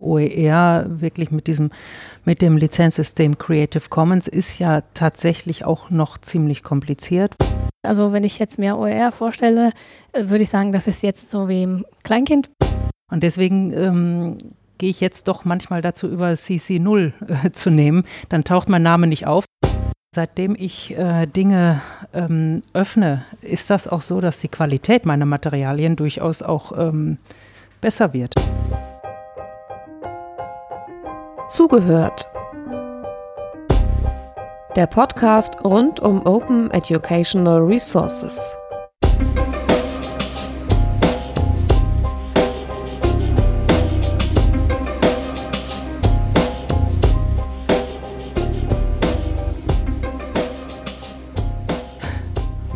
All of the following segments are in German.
OER wirklich mit diesem, mit dem Lizenzsystem Creative Commons ist ja tatsächlich auch noch ziemlich kompliziert. Also wenn ich jetzt mir OER vorstelle, äh, würde ich sagen, das ist jetzt so wie ein Kleinkind. Und deswegen ähm, gehe ich jetzt doch manchmal dazu über CC0 äh, zu nehmen. Dann taucht mein Name nicht auf. Seitdem ich äh, Dinge ähm, öffne, ist das auch so, dass die Qualität meiner Materialien durchaus auch ähm, besser wird. Zugehört. Der Podcast rund um Open Educational Resources.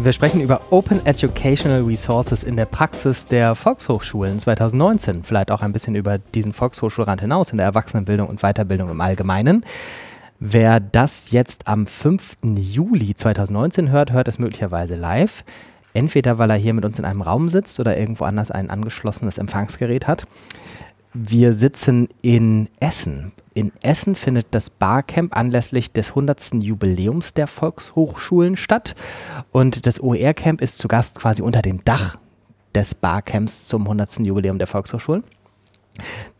Wir sprechen über Open Educational Resources in der Praxis der Volkshochschulen 2019. Vielleicht auch ein bisschen über diesen Volkshochschulrand hinaus in der Erwachsenenbildung und Weiterbildung im Allgemeinen. Wer das jetzt am 5. Juli 2019 hört, hört es möglicherweise live. Entweder weil er hier mit uns in einem Raum sitzt oder irgendwo anders ein angeschlossenes Empfangsgerät hat. Wir sitzen in Essen in Essen findet das Barcamp anlässlich des 100. Jubiläums der Volkshochschulen statt. Und das OER-Camp ist zu Gast quasi unter dem Dach des Barcamps zum 100. Jubiläum der Volkshochschulen.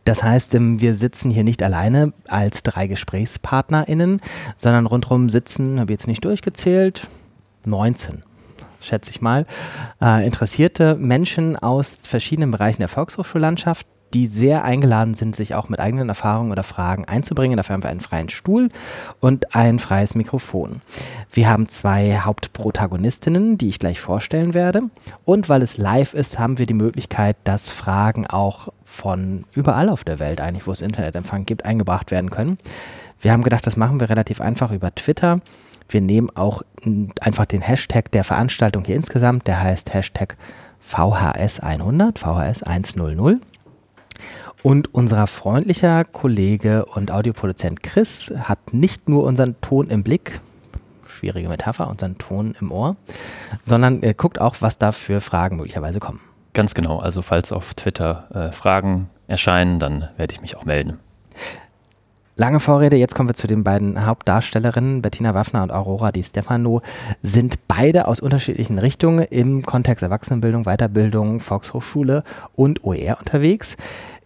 Das heißt, ähm, wir sitzen hier nicht alleine als drei GesprächspartnerInnen, sondern rundherum sitzen, habe ich jetzt nicht durchgezählt, 19 schätze ich mal, äh, interessierte Menschen aus verschiedenen Bereichen der Volkshochschullandschaft, die sehr eingeladen sind, sich auch mit eigenen Erfahrungen oder Fragen einzubringen. Dafür haben wir einen freien Stuhl und ein freies Mikrofon. Wir haben zwei Hauptprotagonistinnen, die ich gleich vorstellen werde. Und weil es live ist, haben wir die Möglichkeit, dass Fragen auch von überall auf der Welt, eigentlich wo es Internetempfang gibt, eingebracht werden können. Wir haben gedacht, das machen wir relativ einfach über Twitter. Wir nehmen auch einfach den Hashtag der Veranstaltung hier insgesamt, der heißt Hashtag VHS100, VHS100. Und unser freundlicher Kollege und Audioproduzent Chris hat nicht nur unseren Ton im Blick, schwierige Metapher, unseren Ton im Ohr, sondern er guckt auch, was da für Fragen möglicherweise kommen. Ganz genau. Also falls auf Twitter äh, Fragen erscheinen, dann werde ich mich auch melden. Lange Vorrede, jetzt kommen wir zu den beiden Hauptdarstellerinnen, Bettina Waffner und Aurora Di Stefano, sind beide aus unterschiedlichen Richtungen im Kontext Erwachsenenbildung, Weiterbildung, Volkshochschule und OER unterwegs.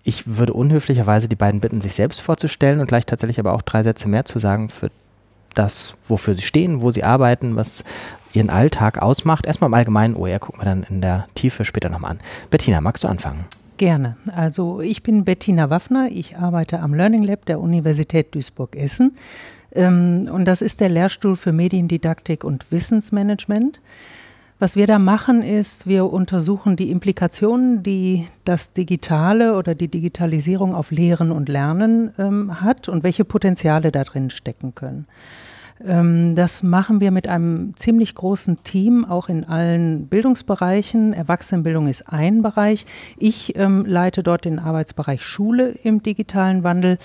Ich würde unhöflicherweise die beiden bitten, sich selbst vorzustellen und gleich tatsächlich aber auch drei Sätze mehr zu sagen für das, wofür sie stehen, wo sie arbeiten, was ihren Alltag ausmacht. Erstmal im Allgemeinen OER gucken wir dann in der Tiefe später nochmal an. Bettina, magst du anfangen? Gerne. Also ich bin Bettina Waffner. Ich arbeite am Learning Lab der Universität Duisburg-Essen. Ähm, und das ist der Lehrstuhl für Mediendidaktik und Wissensmanagement. Was wir da machen, ist, wir untersuchen die Implikationen, die das Digitale oder die Digitalisierung auf Lehren und Lernen ähm, hat und welche Potenziale da drin stecken können. Ähm, das machen wir mit einem ziemlich großen Team, auch in allen Bildungsbereichen. Erwachsenenbildung ist ein Bereich. Ich ähm, leite dort den Arbeitsbereich Schule im digitalen Wandel.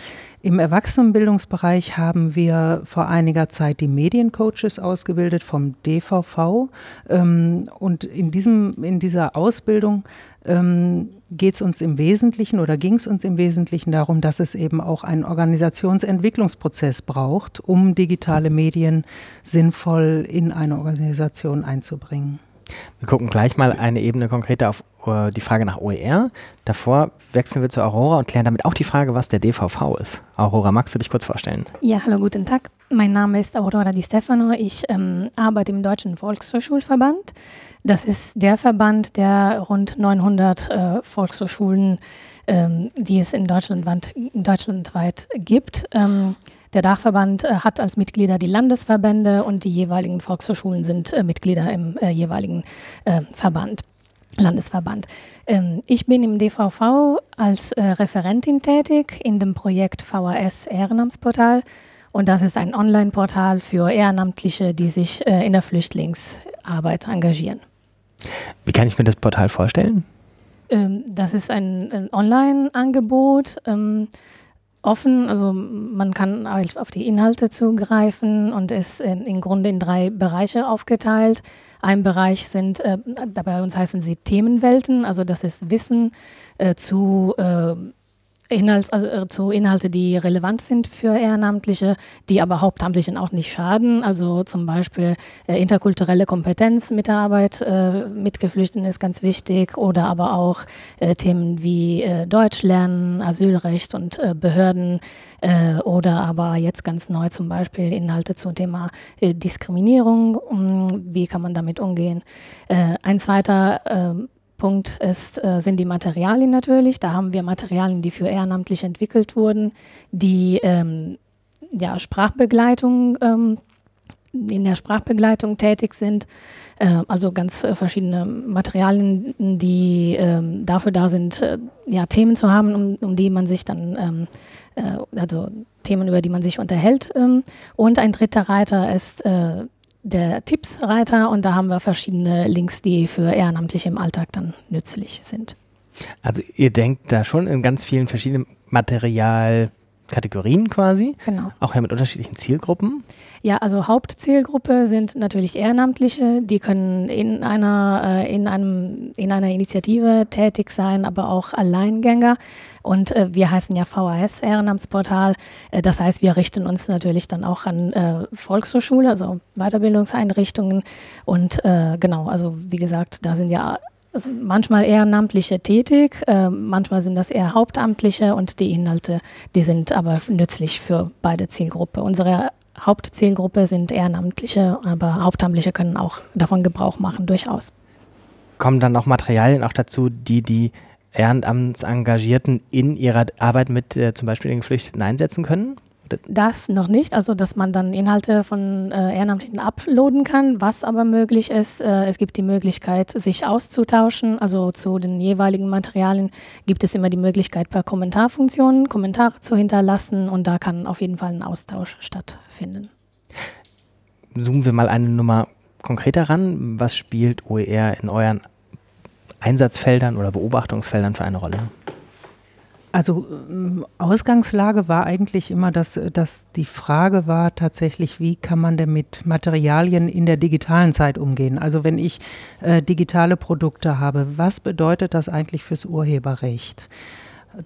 Im Erwachsenenbildungsbereich haben wir vor einiger Zeit die Mediencoaches ausgebildet vom DVV. Ähm, und in, diesem, in dieser Ausbildung ähm, geht es uns im Wesentlichen oder ging es uns im Wesentlichen darum, dass es eben auch einen Organisationsentwicklungsprozess braucht, um digitale Medien sinnvoll in eine Organisation einzubringen. Wir gucken gleich mal eine Ebene konkreter auf uh, die Frage nach OER. Davor wechseln wir zu Aurora und klären damit auch die Frage, was der DVV ist. Aurora, magst du dich kurz vorstellen? Ja, hallo, guten Tag. Mein Name ist Aurora Di Stefano. Ich ähm, arbeite im Deutschen Volkshochschulverband. Das ist der Verband, der rund 900 äh, Volkshochschulen, ähm, die es in Deutschland, deutschlandweit gibt. Ähm, der Dachverband äh, hat als Mitglieder die Landesverbände und die jeweiligen Volkshochschulen sind äh, Mitglieder im äh, jeweiligen äh, Verband. Landesverband. Ähm, ich bin im DVV als äh, Referentin tätig in dem Projekt VHS Ehrenamtsportal. Und das ist ein Online-Portal für Ehrenamtliche, die sich in der Flüchtlingsarbeit engagieren. Wie kann ich mir das Portal vorstellen? Ähm, das ist ein, ein Online-Angebot, ähm, offen, also man kann auf die Inhalte zugreifen und ist ähm, im Grunde in drei Bereiche aufgeteilt. Ein Bereich sind, äh, bei uns heißen sie Themenwelten, also das ist Wissen äh, zu äh, Inhalts, also äh, zu Inhalte, die relevant sind für Ehrenamtliche, die aber Hauptamtlichen auch nicht schaden. Also zum Beispiel äh, interkulturelle Kompetenz mit der Arbeit äh, mit Geflüchteten ist ganz wichtig oder aber auch äh, Themen wie äh, Deutsch lernen, Asylrecht und äh, Behörden oder aber jetzt ganz neu zum Beispiel Inhalte zum Thema Diskriminierung. Wie kann man damit umgehen? ein zweiter ähm, Punkt ist, äh, sind die Materialien natürlich. Da haben wir Materialien, die für ehrenamtlich entwickelt wurden, die ähm, ja, Sprachbegleitung, ähm, in der Sprachbegleitung tätig sind. Äh, also ganz äh, verschiedene Materialien, die ähm, dafür da sind, äh, ja, Themen zu haben, um, um die man sich dann, ähm, äh, also Themen, über die man sich unterhält. Ähm. und ein dritter Reiter ist der Tippsreiter und da haben wir verschiedene Links, die für Ehrenamtliche im Alltag dann nützlich sind. Also ihr denkt da schon in ganz vielen verschiedenen Material Kategorien quasi. Genau. Auch ja mit unterschiedlichen Zielgruppen. Ja, also Hauptzielgruppe sind natürlich Ehrenamtliche, die können in einer, äh, in einem, in einer Initiative tätig sein, aber auch Alleingänger. Und äh, wir heißen ja VHS Ehrenamtsportal. Äh, das heißt, wir richten uns natürlich dann auch an Volkshochschule, also Weiterbildungseinrichtungen. Und genau, also wie gesagt, da sind ja also manchmal Ehrenamtliche tätig, äh, manchmal sind das eher Hauptamtliche und die Inhalte, die sind aber nützlich für beide Zielgruppen. Unsere Hauptzielgruppe sind Ehrenamtliche, aber Hauptamtliche können auch davon Gebrauch machen, durchaus. Kommen dann auch Materialien auch dazu, die die Ehrenamtsengagierten in ihrer Arbeit mit äh, zum Beispiel den Geflüchteten einsetzen können? Das noch nicht, also dass man dann Inhalte von äh, Ehrenamtlichen uploaden kann. Was aber möglich ist, äh, es gibt die Möglichkeit, sich auszutauschen. Also zu den jeweiligen Materialien gibt es immer die Möglichkeit, per Kommentarfunktion Kommentare zu hinterlassen und da kann auf jeden Fall ein Austausch stattfinden. Zoomen wir mal eine Nummer konkreter ran. Was spielt OER in euren Einsatzfeldern oder Beobachtungsfeldern für eine Rolle? Also ähm, Ausgangslage war eigentlich immer, dass, dass die Frage war tatsächlich, wie kann man denn mit Materialien in der digitalen Zeit umgehen? Also wenn ich äh, digitale Produkte habe, was bedeutet das eigentlich fürs Urheberrecht?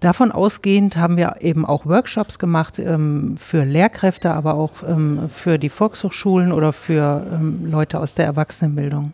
Davon ausgehend haben wir eben auch Workshops gemacht ähm, für Lehrkräfte, aber auch ähm, für die Volkshochschulen oder für ähm, Leute aus der Erwachsenenbildung.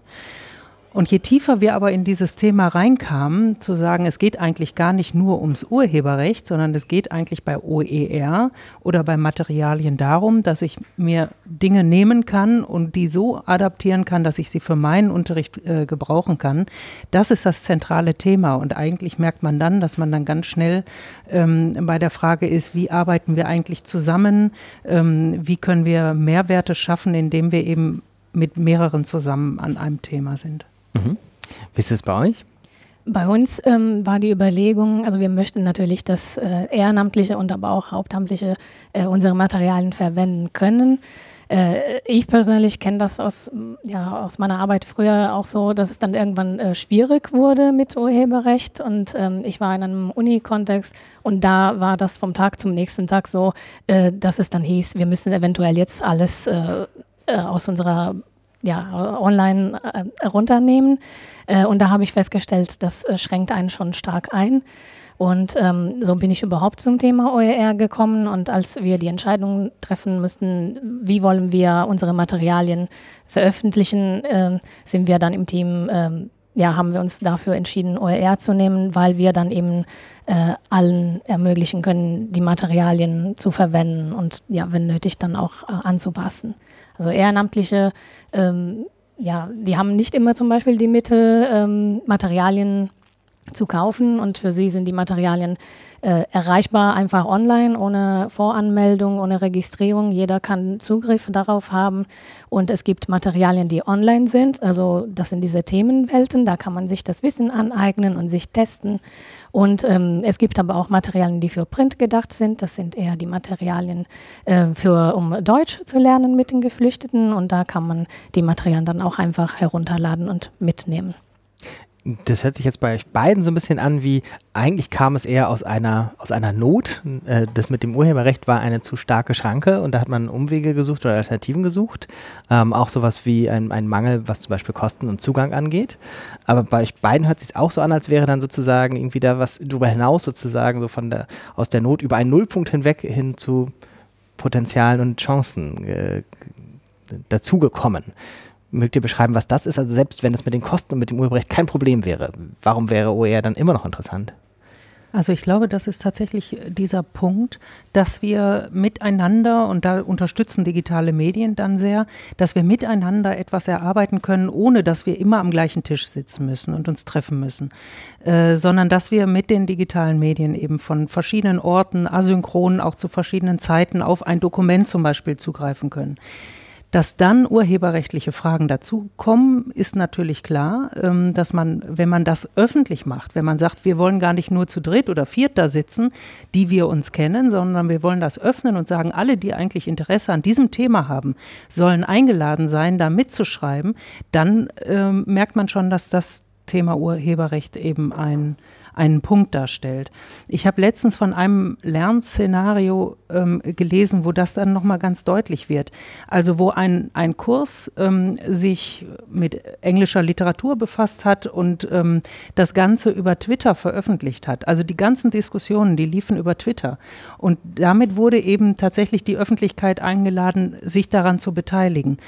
Und je tiefer wir aber in dieses Thema reinkamen, zu sagen, es geht eigentlich gar nicht nur ums Urheberrecht, sondern es geht eigentlich bei OER oder bei Materialien darum, dass ich mir Dinge nehmen kann und die so adaptieren kann, dass ich sie für meinen Unterricht äh, gebrauchen kann. Das ist das zentrale Thema. Und eigentlich merkt man dann, dass man dann ganz schnell ähm, bei der Frage ist, wie arbeiten wir eigentlich zusammen? Ähm, wie können wir Mehrwerte schaffen, indem wir eben mit mehreren zusammen an einem Thema sind? Mhm. Wie ist es bei euch? Bei uns ähm, war die Überlegung, also wir möchten natürlich, dass äh, Ehrenamtliche und aber auch Hauptamtliche äh, unsere Materialien verwenden können. Äh, ich persönlich kenne das aus, ja, aus meiner Arbeit früher auch so, dass es dann irgendwann äh, schwierig wurde mit Urheberrecht und ähm, ich war in einem Uni-Kontext und da war das vom Tag zum nächsten Tag so, äh, dass es dann hieß, wir müssen eventuell jetzt alles äh, aus unserer ja, online äh, runternehmen. Äh, und da habe ich festgestellt, das äh, schränkt einen schon stark ein. Und ähm, so bin ich überhaupt zum Thema OER gekommen. Und als wir die Entscheidung treffen müssten, wie wollen wir unsere Materialien veröffentlichen, äh, sind wir dann im Team, äh, ja, haben wir uns dafür entschieden, OER zu nehmen, weil wir dann eben äh, allen ermöglichen können, die Materialien zu verwenden und ja, wenn nötig, dann auch äh, anzupassen. Also Ehrenamtliche, ähm, ja, die haben nicht immer zum Beispiel die Mittel, ähm, Materialien zu kaufen und für sie sind die Materialien äh, erreichbar einfach online, ohne Voranmeldung, ohne Registrierung. Jeder kann Zugriff darauf haben und es gibt Materialien, die online sind. Also das sind diese Themenwelten, da kann man sich das Wissen aneignen und sich testen. Und ähm, es gibt aber auch Materialien, die für Print gedacht sind. Das sind eher die Materialien, äh, für, um Deutsch zu lernen mit den Geflüchteten. Und da kann man die Materialien dann auch einfach herunterladen und mitnehmen. Das hört sich jetzt bei euch beiden so ein bisschen an wie, eigentlich kam es eher aus einer, aus einer Not. Äh, das mit dem Urheberrecht war eine zu starke Schranke und da hat man Umwege gesucht oder Alternativen gesucht. Ähm, auch sowas wie ein, ein Mangel, was zum Beispiel Kosten und Zugang angeht. Aber bei euch beiden hört es sich auch so an, als wäre dann sozusagen irgendwie da was darüber hinaus sozusagen so von der, aus der Not über einen Nullpunkt hinweg hin zu Potenzialen und Chancen äh, dazugekommen. Mögt ihr beschreiben, was das ist? Also selbst wenn es mit den Kosten und mit dem Urheberrecht kein Problem wäre, warum wäre OER dann immer noch interessant? Also ich glaube, das ist tatsächlich dieser Punkt, dass wir miteinander, und da unterstützen digitale Medien dann sehr, dass wir miteinander etwas erarbeiten können, ohne dass wir immer am gleichen Tisch sitzen müssen und uns treffen müssen, äh, sondern dass wir mit den digitalen Medien eben von verschiedenen Orten, asynchron auch zu verschiedenen Zeiten auf ein Dokument zum Beispiel zugreifen können. Dass dann urheberrechtliche Fragen dazukommen, ist natürlich klar, ähm, dass man, wenn man das öffentlich macht, wenn man sagt, wir wollen gar nicht nur zu dritt oder viert da sitzen, die wir uns kennen, sondern wir wollen das öffnen und sagen, alle, die eigentlich Interesse an diesem Thema haben, sollen eingeladen sein, da mitzuschreiben, dann ähm, merkt man schon, dass das Thema Urheberrecht eben ein einen Punkt darstellt. Ich habe letztens von einem Lernszenario ähm, gelesen, wo das dann nochmal ganz deutlich wird. Also wo ein, ein Kurs ähm, sich mit englischer Literatur befasst hat und ähm, das Ganze über Twitter veröffentlicht hat. Also die ganzen Diskussionen, die liefen über Twitter. Und damit wurde eben tatsächlich die Öffentlichkeit eingeladen, sich daran zu beteiligen.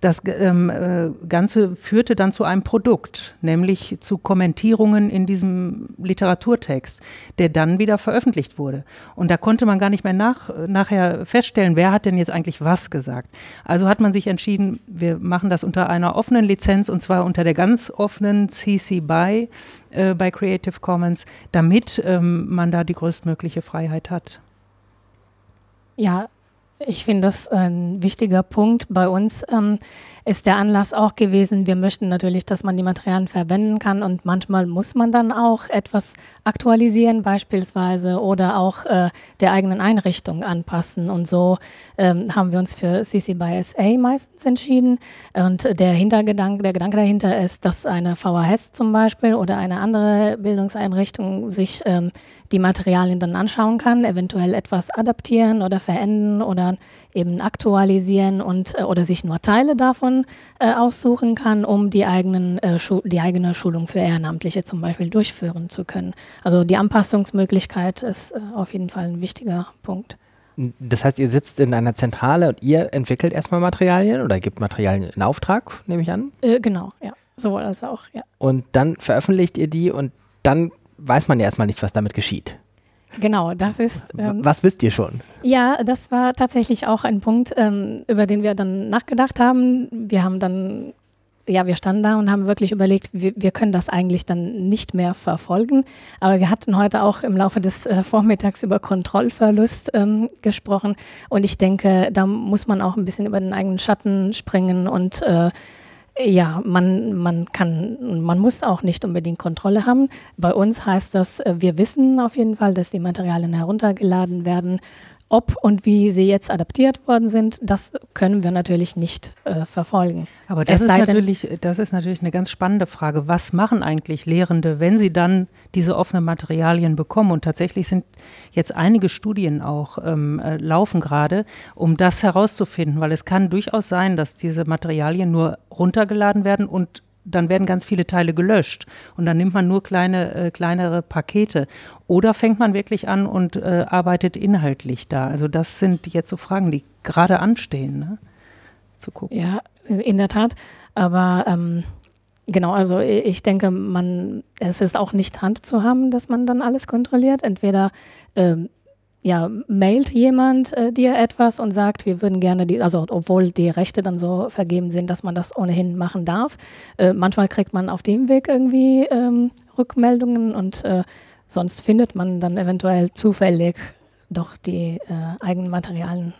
Das ähm, äh, Ganze führte dann zu einem Produkt, nämlich zu Kommentierungen in diesem Literaturtext, der dann wieder veröffentlicht wurde. Und da konnte man gar nicht mehr nach, nachher feststellen, wer hat denn jetzt eigentlich was gesagt. Also hat man sich entschieden, wir machen das unter einer offenen Lizenz und zwar unter der ganz offenen CC BY äh, bei Creative Commons, damit ähm, man da die größtmögliche Freiheit hat. Ja, ich finde das ein wichtiger Punkt bei uns. Ähm, ist der Anlass auch gewesen. Wir möchten natürlich, dass man die Materialien verwenden kann und manchmal muss man dann auch etwas aktualisieren beispielsweise oder auch äh, der eigenen Einrichtung anpassen. Und so ähm, haben wir uns für CC by SA meistens entschieden. Und der Hintergedanke, der Gedanke dahinter ist, dass eine VHS zum Beispiel oder eine andere Bildungseinrichtung sich ähm, die Materialien dann anschauen kann, eventuell etwas adaptieren oder verändern oder eben aktualisieren und äh, oder sich nur Teile davon äh, aussuchen kann, um die, eigenen, äh, die eigene Schulung für Ehrenamtliche zum Beispiel durchführen zu können. Also die Anpassungsmöglichkeit ist äh, auf jeden Fall ein wichtiger Punkt. Das heißt, ihr sitzt in einer Zentrale und ihr entwickelt erstmal Materialien oder gibt Materialien in Auftrag, nehme ich an? Äh, genau, ja. Sowohl als auch, ja. Und dann veröffentlicht ihr die und dann weiß man ja erstmal nicht, was damit geschieht. Genau, das ist. Ähm, Was wisst ihr schon? Ja, das war tatsächlich auch ein Punkt, ähm, über den wir dann nachgedacht haben. Wir haben dann, ja, wir standen da und haben wirklich überlegt, wir, wir können das eigentlich dann nicht mehr verfolgen. Aber wir hatten heute auch im Laufe des äh, Vormittags über Kontrollverlust ähm, gesprochen. Und ich denke, da muss man auch ein bisschen über den eigenen Schatten springen und äh, ja, man, man kann, man muss auch nicht unbedingt Kontrolle haben. Bei uns heißt das, äh, wir wissen auf jeden Fall, dass die Materialien heruntergeladen werden ob und wie sie jetzt adaptiert worden sind, das können wir natürlich nicht äh, verfolgen. Aber das ist, natürlich, das ist natürlich eine ganz spannende Frage. Was machen eigentlich Lehrende, wenn sie dann diese offenen Materialien bekommen? Und tatsächlich sind jetzt einige Studien auch ähm, äh, laufen gerade, um das herauszufinden, weil es kann durchaus sein, dass diese Materialien nur runtergeladen werden und dann werden ganz viele Teile gelöscht und dann nimmt man nur kleine, äh, kleinere Pakete. Oder fängt man wirklich an und äh, arbeitet inhaltlich da? Also das sind jetzt so Fragen, die gerade anstehen, ne? zu gucken. Ja, in der Tat. Aber ähm, genau, also ich denke, man, es ist auch nicht Hand zu haben, dass man dann alles kontrolliert. Entweder ähm, ja, mailt jemand äh, dir etwas und sagt, wir würden gerne die, also obwohl die Rechte dann so vergeben sind, dass man das ohnehin machen darf. Äh, manchmal kriegt man auf dem Weg irgendwie ähm, Rückmeldungen und äh, sonst findet man dann eventuell zufällig doch die äh, eigenen Materialien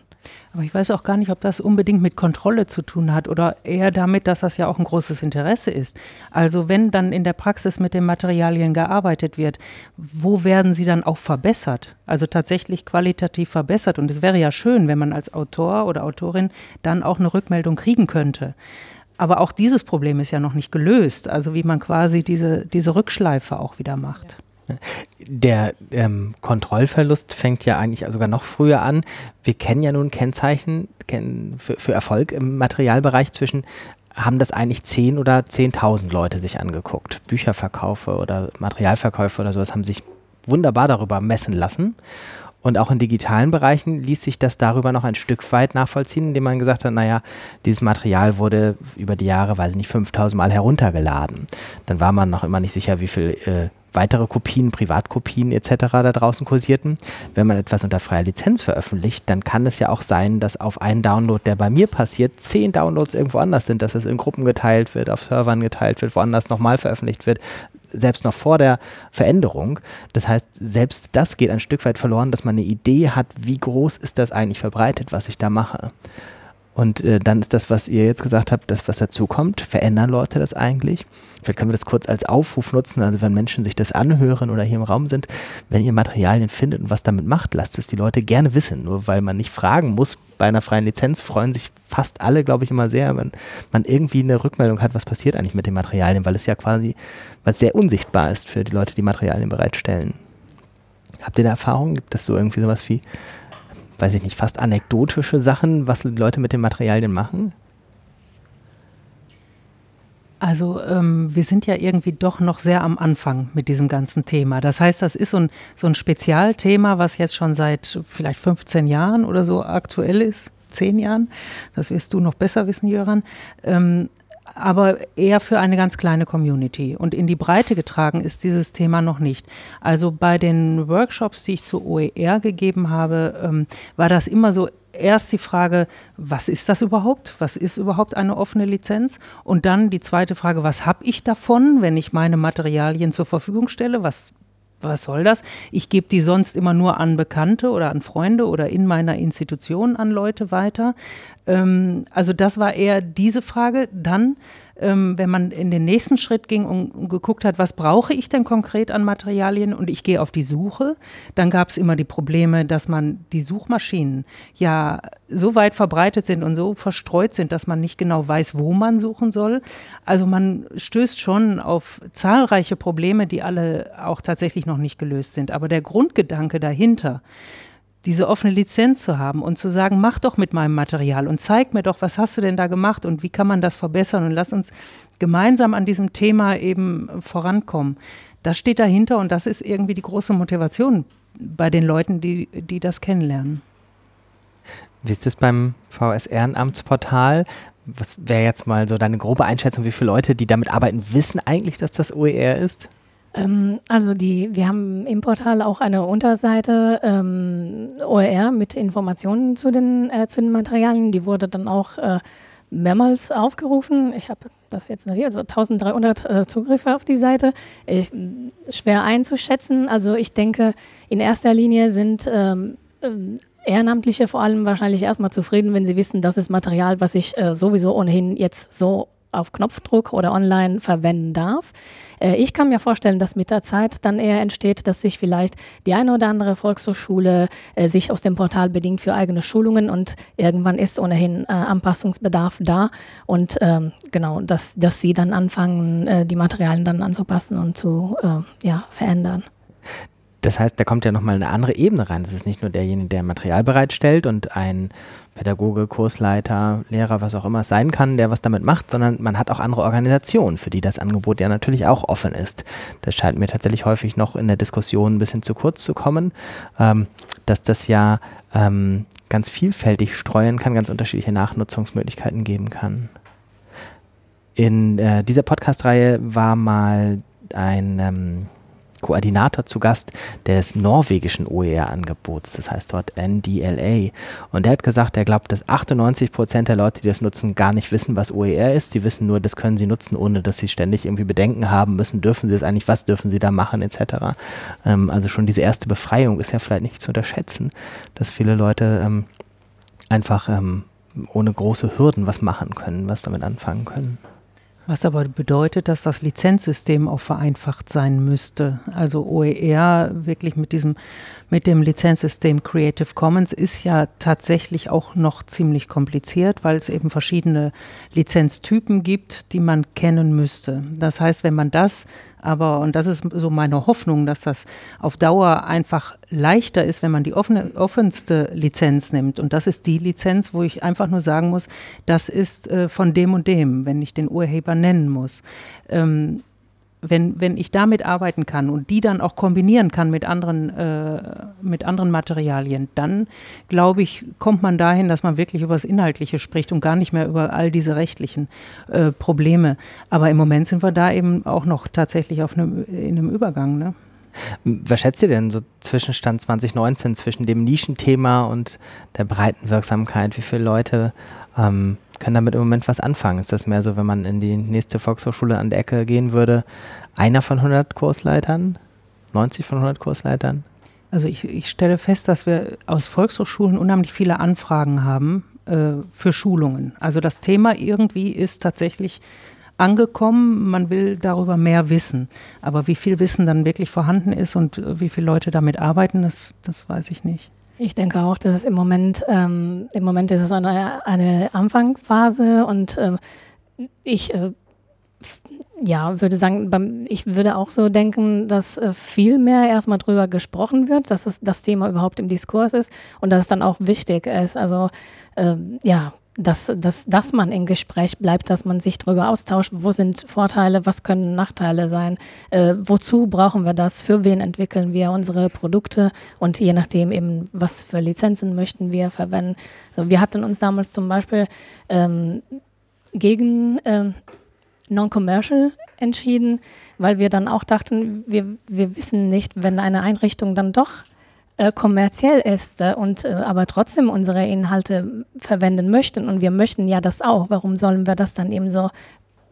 aber ich weiß auch gar nicht, ob das unbedingt mit Kontrolle zu tun hat oder eher damit, dass das ja auch ein großes Interesse ist. Also wenn dann in der Praxis mit den Materialien gearbeitet wird, wo werden sie dann auch verbessert? Also tatsächlich qualitativ verbessert. Und es wäre ja schön, wenn man als Autor oder Autorin dann auch eine Rückmeldung kriegen könnte. aber auch dieses Problem ist ja noch nicht gelöst, also wie man quasi diese, diese Rückschleife auch wieder macht. Der ähm, Kontrollverlust fängt ja eigentlich sogar noch früher an. Wir kennen ja nun Kennzeichen kennen für, für Erfolg im Materialbereich zwischen haben das eigentlich 10 oder 10.000 Leute sich angeguckt. Bücherverkaufe oder Materialverkäufe oder sowas haben sich wunderbar darüber messen lassen. Und auch in digitalen Bereichen ließ sich das darüber noch ein Stück weit nachvollziehen, indem man gesagt hat, naja, dieses Material wurde über die Jahre, weiß ich nicht, 5000 Mal heruntergeladen. Dann war man noch immer nicht sicher, wie viel äh, weitere Kopien, Privatkopien etc. da draußen kursierten. Wenn man etwas unter freier Lizenz veröffentlicht, dann kann es ja auch sein, dass auf einen Download, der bei mir passiert, zehn Downloads irgendwo anders sind, dass es in Gruppen geteilt wird, auf Servern geteilt wird, woanders nochmal veröffentlicht wird, selbst noch vor der Veränderung. Das heißt, selbst das geht ein Stück weit verloren, dass man eine Idee hat, wie groß ist das eigentlich verbreitet, was ich da mache. Und äh, dann ist das, was ihr jetzt gesagt habt, das, was dazu kommt. Verändern Leute das eigentlich? Vielleicht können wir das kurz als Aufruf nutzen, also wenn Menschen sich das anhören oder hier im Raum sind, wenn ihr Materialien findet und was damit macht, lasst es die Leute gerne wissen. Nur weil man nicht fragen muss, bei einer freien Lizenz freuen sich fast alle, glaube ich, immer sehr, wenn man irgendwie eine Rückmeldung hat, was passiert eigentlich mit den Materialien, weil es ja quasi was sehr unsichtbar ist für die Leute, die Materialien bereitstellen. Habt ihr da Erfahrungen? Gibt es so irgendwie sowas wie weiß ich nicht, fast anekdotische Sachen, was Leute mit den Materialien machen? Also ähm, wir sind ja irgendwie doch noch sehr am Anfang mit diesem ganzen Thema. Das heißt, das ist so ein, so ein Spezialthema, was jetzt schon seit vielleicht 15 Jahren oder so aktuell ist, zehn Jahren. Das wirst du noch besser wissen, Jöran. Ähm, aber eher für eine ganz kleine Community. Und in die Breite getragen ist dieses Thema noch nicht. Also bei den Workshops, die ich zu OER gegeben habe, ähm, war das immer so erst die Frage, was ist das überhaupt? Was ist überhaupt eine offene Lizenz? Und dann die zweite Frage, was habe ich davon, wenn ich meine Materialien zur Verfügung stelle? Was was soll das? Ich gebe die sonst immer nur an Bekannte oder an Freunde oder in meiner Institution an Leute weiter. Ähm, also das war eher diese Frage. Dann ähm, wenn man in den nächsten Schritt ging und geguckt hat, was brauche ich denn konkret an Materialien und ich gehe auf die Suche, dann gab es immer die Probleme, dass man die Suchmaschinen ja so weit verbreitet sind und so verstreut sind, dass man nicht genau weiß, wo man suchen soll. Also man stößt schon auf zahlreiche Probleme, die alle auch tatsächlich noch nicht gelöst sind. Aber der Grundgedanke dahinter, diese offene Lizenz zu haben und zu sagen, mach doch mit meinem Material und zeig mir doch, was hast du denn da gemacht und wie kann man das verbessern und lass uns gemeinsam an diesem Thema eben vorankommen. Das steht dahinter und das ist irgendwie die große Motivation bei den Leuten, die, die das kennenlernen. Wie ist es beim VS-Ehrenamtsportal? Was wäre jetzt mal so deine grobe Einschätzung, wie viele Leute, die damit arbeiten, wissen eigentlich, dass das OER ist? Ähm, also die, wir haben im Portal auch eine Unterseite ähm, OER mit Informationen zu den, äh, zu den Materialien. Die wurde dann auch äh, mehrmals aufgerufen. Ich habe das jetzt noch hier, also 1300 äh, Zugriffe auf die Seite. Ich, schwer einzuschätzen. Also ich denke, in erster Linie sind ähm, ähm Ehrenamtliche vor allem wahrscheinlich erstmal zufrieden, wenn sie wissen, das ist Material, was ich äh, sowieso ohnehin jetzt so auf Knopfdruck oder online verwenden darf. Äh, ich kann mir vorstellen, dass mit der Zeit dann eher entsteht, dass sich vielleicht die eine oder andere Volkshochschule äh, sich aus dem Portal bedingt für eigene Schulungen und irgendwann ist ohnehin äh, Anpassungsbedarf da und ähm, genau, dass, dass sie dann anfangen, die Materialien dann anzupassen und zu äh, ja, verändern. Das heißt, da kommt ja nochmal eine andere Ebene rein. Das ist nicht nur derjenige, der Material bereitstellt und ein Pädagoge, Kursleiter, Lehrer, was auch immer es sein kann, der was damit macht, sondern man hat auch andere Organisationen, für die das Angebot ja natürlich auch offen ist. Das scheint mir tatsächlich häufig noch in der Diskussion ein bisschen zu kurz zu kommen, ähm, dass das ja ähm, ganz vielfältig streuen kann, ganz unterschiedliche Nachnutzungsmöglichkeiten geben kann. In äh, dieser Podcast-Reihe war mal ein ähm, Koordinator zu Gast des norwegischen OER-Angebots, das heißt dort NDLA. Und der hat gesagt, er glaubt, dass 98 Prozent der Leute, die das nutzen, gar nicht wissen, was OER ist. Die wissen nur, das können sie nutzen, ohne dass sie ständig irgendwie Bedenken haben müssen. Dürfen sie es eigentlich, was dürfen sie da machen, etc. Ähm, also schon diese erste Befreiung ist ja vielleicht nicht zu unterschätzen, dass viele Leute ähm, einfach ähm, ohne große Hürden was machen können, was damit anfangen können. Was aber bedeutet, dass das Lizenzsystem auch vereinfacht sein müsste. Also OER wirklich mit diesem, mit dem Lizenzsystem Creative Commons ist ja tatsächlich auch noch ziemlich kompliziert, weil es eben verschiedene Lizenztypen gibt, die man kennen müsste. Das heißt, wenn man das aber, und das ist so meine Hoffnung, dass das auf Dauer einfach leichter ist, wenn man die offene, offenste Lizenz nimmt. Und das ist die Lizenz, wo ich einfach nur sagen muss, das ist äh, von dem und dem, wenn ich den Urheber nennen muss. Ähm, wenn, wenn ich damit arbeiten kann und die dann auch kombinieren kann mit anderen, äh, mit anderen Materialien, dann glaube ich, kommt man dahin, dass man wirklich über das Inhaltliche spricht und gar nicht mehr über all diese rechtlichen äh, Probleme. Aber im Moment sind wir da eben auch noch tatsächlich auf einem, in einem Übergang. Ne? Was schätzt ihr denn so Zwischenstand 2019 zwischen dem Nischenthema und der breiten Wirksamkeit? Wie viele Leute ähm, können damit im Moment was anfangen. Ist das mehr so, wenn man in die nächste Volkshochschule an der Ecke gehen würde, einer von 100 Kursleitern, 90 von 100 Kursleitern? Also ich, ich stelle fest, dass wir aus Volkshochschulen unheimlich viele Anfragen haben äh, für Schulungen. Also das Thema irgendwie ist tatsächlich angekommen, man will darüber mehr wissen. Aber wie viel Wissen dann wirklich vorhanden ist und wie viele Leute damit arbeiten, das, das weiß ich nicht. Ich denke auch, dass es im Moment, ähm, im Moment ist es eine, eine Anfangsphase und ähm, ich äh, ja, würde sagen, ich würde auch so denken, dass äh, viel mehr erstmal drüber gesprochen wird, dass es das Thema überhaupt im Diskurs ist und dass es dann auch wichtig ist. Also äh, ja, dass, dass, dass man im Gespräch bleibt, dass man sich darüber austauscht, wo sind Vorteile, was können Nachteile sein, äh, wozu brauchen wir das, für wen entwickeln wir unsere Produkte? Und je nachdem eben, was für Lizenzen möchten wir verwenden. Also wir hatten uns damals zum Beispiel ähm, gegen ähm, Non-Commercial entschieden, weil wir dann auch dachten, wir, wir wissen nicht, wenn eine Einrichtung dann doch äh, kommerziell ist äh, und äh, aber trotzdem unsere Inhalte verwenden möchten. Und wir möchten ja das auch, warum sollen wir das dann eben so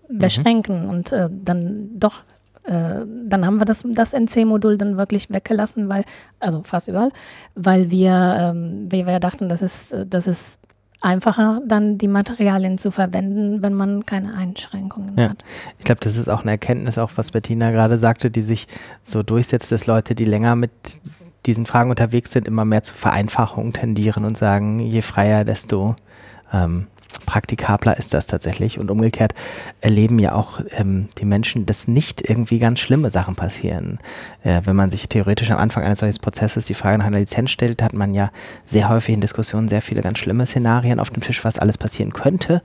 beschränken? Mhm. und äh, dann doch äh, dann haben wir das, das NC-Modul dann wirklich weggelassen, weil, also fast überall, weil wir, ähm, weil wir dachten, das ist, das ist einfacher, dann die Materialien zu verwenden, wenn man keine Einschränkungen ja. hat. Ich glaube, das ist auch eine Erkenntnis, auch was Bettina gerade sagte, die sich so durchsetzt, dass Leute, die länger mit diesen Fragen unterwegs sind, immer mehr zur Vereinfachung tendieren und sagen, je freier, desto ähm, praktikabler ist das tatsächlich. Und umgekehrt erleben ja auch ähm, die Menschen, dass nicht irgendwie ganz schlimme Sachen passieren. Äh, wenn man sich theoretisch am Anfang eines solchen Prozesses die Frage nach einer Lizenz stellt, hat man ja sehr häufig in Diskussionen sehr viele ganz schlimme Szenarien auf dem Tisch, was alles passieren könnte.